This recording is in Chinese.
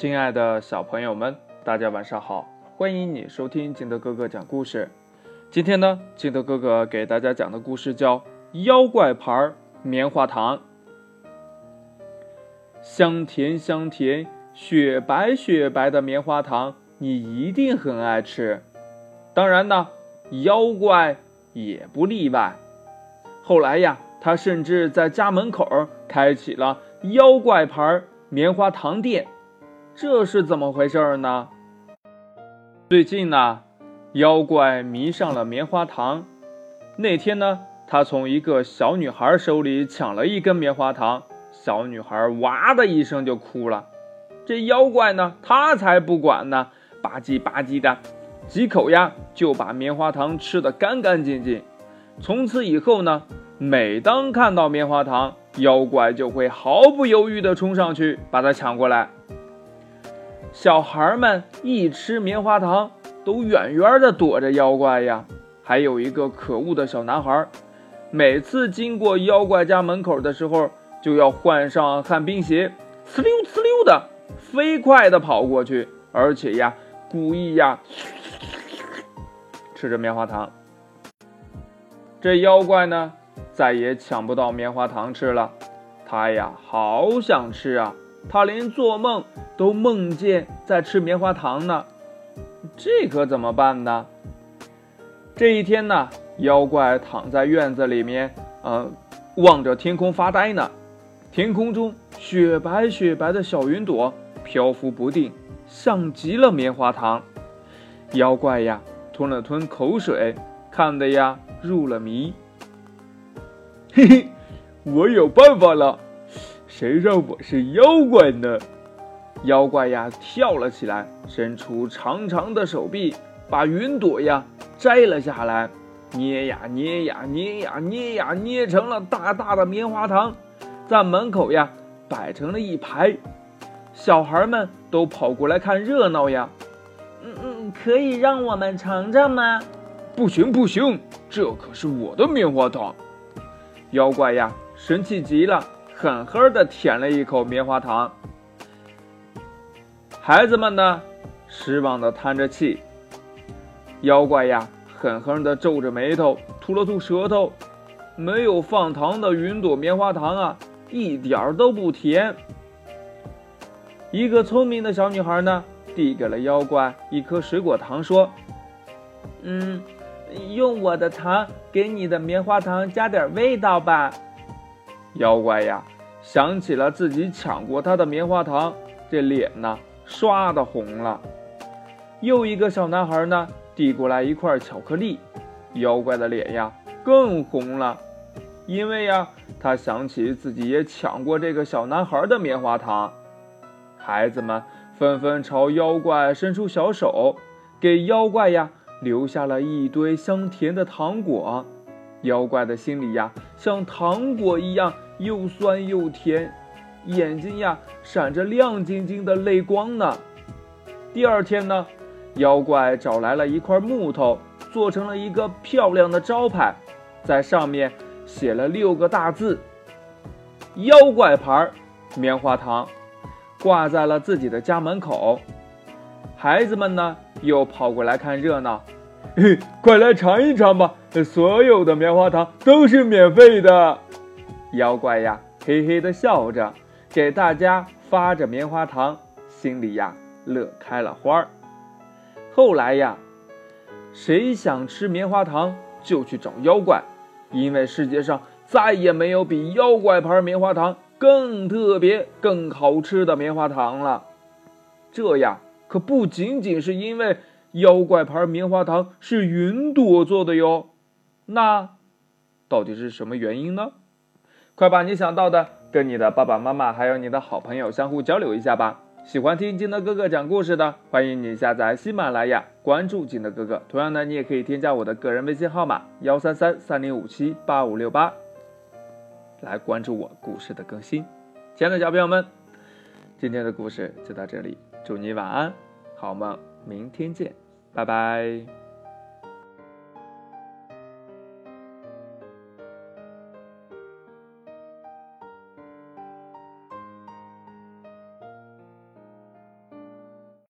亲爱的小朋友们，大家晚上好！欢迎你收听金德哥哥讲故事。今天呢，金德哥哥给大家讲的故事叫《妖怪牌棉花糖》。香甜香甜、雪白雪白的棉花糖，你一定很爱吃。当然呢，妖怪也不例外。后来呀，他甚至在家门口开启了妖怪牌棉花糖店。这是怎么回事呢？最近呢，妖怪迷上了棉花糖。那天呢，他从一个小女孩手里抢了一根棉花糖，小女孩哇的一声就哭了。这妖怪呢，他才不管呢，吧唧吧唧的几口呀，就把棉花糖吃得干干净净。从此以后呢，每当看到棉花糖，妖怪就会毫不犹豫地冲上去把它抢过来。小孩们一吃棉花糖，都远远的躲着妖怪呀。还有一个可恶的小男孩，每次经过妖怪家门口的时候，就要换上旱冰鞋，呲溜呲溜的飞快的跑过去，而且呀，故意呀吃着棉花糖。这妖怪呢，再也抢不到棉花糖吃了，他呀，好想吃啊。他连做梦都梦见在吃棉花糖呢，这可怎么办呢？这一天呢，妖怪躺在院子里面，呃，望着天空发呆呢。天空中雪白雪白的小云朵漂浮不定，像极了棉花糖。妖怪呀，吞了吞口水，看得呀入了迷。嘿嘿，我有办法了。谁让我是妖怪呢？妖怪呀，跳了起来，伸出长长的手臂，把云朵呀摘了下来，捏呀捏呀捏呀捏呀，捏成了大大的棉花糖，在门口呀摆成了一排。小孩们都跑过来看热闹呀。嗯嗯，可以让我们尝尝吗？不行不行，这可是我的棉花糖。妖怪呀，生气极了。狠狠地舔了一口棉花糖，孩子们呢，失望地叹着气。妖怪呀，狠狠地皱着眉头，吐了吐舌头，没有放糖的云朵棉花糖啊，一点儿都不甜。一个聪明的小女孩呢，递给了妖怪一颗水果糖，说：“嗯，用我的糖给你的棉花糖加点味道吧。”妖怪呀，想起了自己抢过他的棉花糖，这脸呢刷的红了。又一个小男孩呢，递过来一块巧克力，妖怪的脸呀更红了，因为呀，他想起自己也抢过这个小男孩的棉花糖。孩子们纷纷朝妖怪伸出小手，给妖怪呀留下了一堆香甜的糖果。妖怪的心里呀，像糖果一样又酸又甜，眼睛呀闪着亮晶晶的泪光呢。第二天呢，妖怪找来了一块木头，做成了一个漂亮的招牌，在上面写了六个大字：“妖怪牌棉花糖”，挂在了自己的家门口。孩子们呢，又跑过来看热闹。嘿，快来尝一尝吧！所有的棉花糖都是免费的。妖怪呀，嘿嘿的笑着，给大家发着棉花糖，心里呀乐开了花儿。后来呀，谁想吃棉花糖就去找妖怪，因为世界上再也没有比妖怪牌棉花糖更特别、更好吃的棉花糖了。这呀，可不仅仅是因为。妖怪牌棉花糖是云朵做的哟，那到底是什么原因呢？快把你想到的跟你的爸爸妈妈还有你的好朋友相互交流一下吧。喜欢听金德哥哥讲故事的，欢迎你下载喜马拉雅，关注金德哥哥。同样呢，你也可以添加我的个人微信号码幺三三三零五七八五六八，来关注我故事的更新。亲爱的小朋友们，今天的故事就到这里，祝你晚安，好梦。明天见，拜拜。